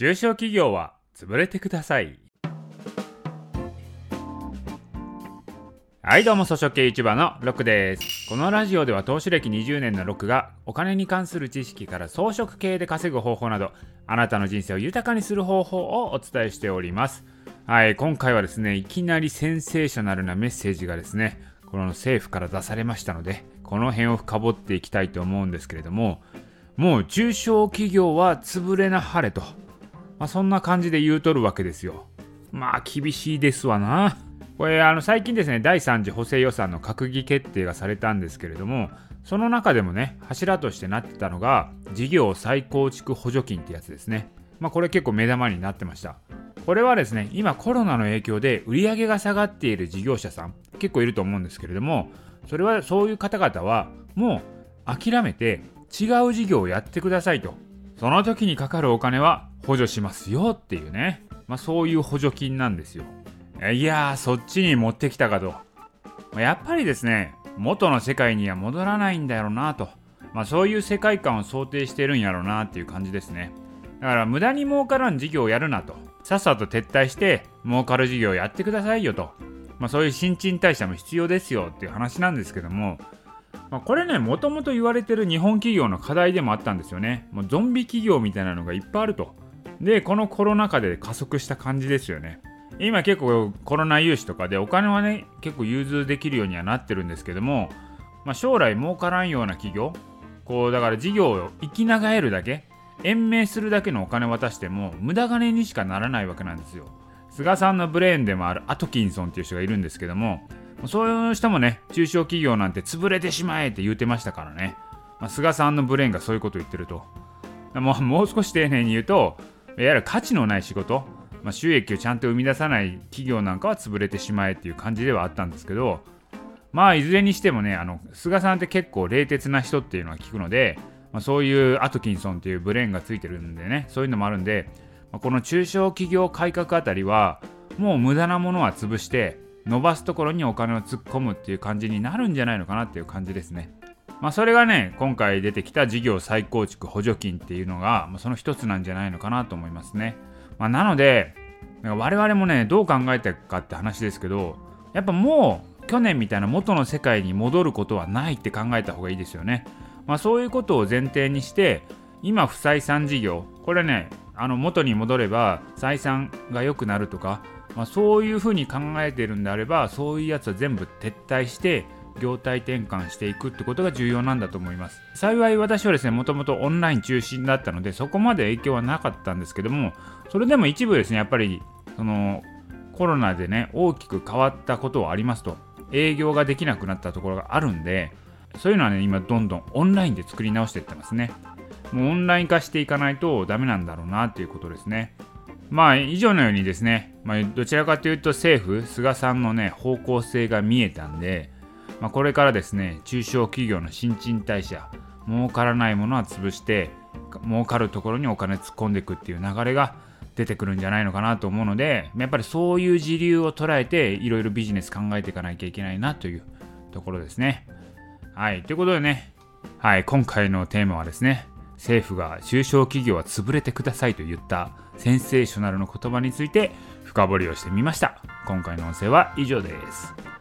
中小企業は潰れてくださいはいどうも、草食系 YouTuber のロックです。このラジオでは投資歴20年のロックがお金に関する知識から装飾系で稼ぐ方法など、あなたの人生を豊かにする方法をお伝えしております。はい、今回はですね、いきなりセンセーショナルなメッセージがですね、この政府から出されましたので、この辺を深掘っていきたいと思うんですけれども、もう中小企業は潰れなはれと、まあ、そんな感じで言うとるわけですよ。まあ厳しいですわな。これあの最近ですね第3次補正予算の閣議決定がされたんですけれどもその中でもね柱としてなってたのが事業再構築補助金ってやつですねまあこれ結構目玉になってましたこれはですね今コロナの影響で売り上げが下がっている事業者さん結構いると思うんですけれどもそれはそういう方々はもう諦めて違う事業をやってくださいとその時にかかるお金は補助しますよっていうね、まあ、そういう補助金なんですよいやー、そっちに持ってきたかと。やっぱりですね、元の世界には戻らないんだろうなと。まあ、そういう世界観を想定してるんやろうなっていう感じですね。だから無駄に儲からん事業をやるなと。さっさと撤退して儲かる事業をやってくださいよと。まあ、そういう新陳代謝も必要ですよっていう話なんですけども、まあ、これね、もともと言われてる日本企業の課題でもあったんですよね。もうゾンビ企業みたいなのがいっぱいあると。で、このコロナ禍で加速した感じですよね。今結構コロナ融資とかでお金はね結構融通できるようにはなってるんですけども、まあ、将来儲からんような企業こうだから事業を生き長えるだけ延命するだけのお金渡しても無駄金にしかならないわけなんですよ菅さんのブレーンでもあるアトキンソンっていう人がいるんですけどもそういう人もね中小企業なんて潰れてしまえって言うてましたからね、まあ、菅さんのブレーンがそういうこと言ってると。もうもう少し丁寧に言うといわゆる価値のない仕事。まあ、収益をちゃんと生み出さない企業なんかは潰れてしまえっていう感じではあったんですけどまあいずれにしてもねあの菅さんって結構冷徹な人っていうのは聞くので、まあ、そういうアトキンソンっていうブレーンがついてるんでねそういうのもあるんで、まあ、この中小企業改革あたりはもう無駄なものは潰して伸ばすところにお金を突っ込むっていう感じになるんじゃないのかなっていう感じですね。まあ、それがね、今回出てきた事業再構築補助金っていうのが、まあ、その一つなんじゃないのかなと思いますね。まあ、なので、我々もね、どう考えたかって話ですけど、やっぱもう去年みたいな元の世界に戻ることはないって考えた方がいいですよね。まあ、そういうことを前提にして、今不採算事業、これね、あの元に戻れば採算が良くなるとか、まあ、そういうふうに考えてるんであれば、そういうやつは全部撤退して、業態転換していくってことが重要なんだと思います。幸い私はですねもともとオンライン中心だったのでそこまで影響はなかったんですけどもそれでも一部ですねやっぱりそのコロナでね大きく変わったことはありますと。営業ができなくなったところがあるんでそういうのはね今どんどんオンラインで作り直していってますね。もうオンライン化していかないとダメなんだろうなっていうことですね。まあ以上のようにですね、まあ、どちらかというと政府菅さんのね方向性が見えたんでまあ、これからですね中小企業の新陳代謝儲からないものは潰して儲かるところにお金突っ込んでいくっていう流れが出てくるんじゃないのかなと思うのでやっぱりそういう時流を捉えていろいろビジネス考えていかなきゃいけないなというところですね。はい、ということでね、はい、今回のテーマはですね政府が中小企業は潰れてくださいと言ったセンセーショナルの言葉について深掘りをしてみました。今回の音声は以上です。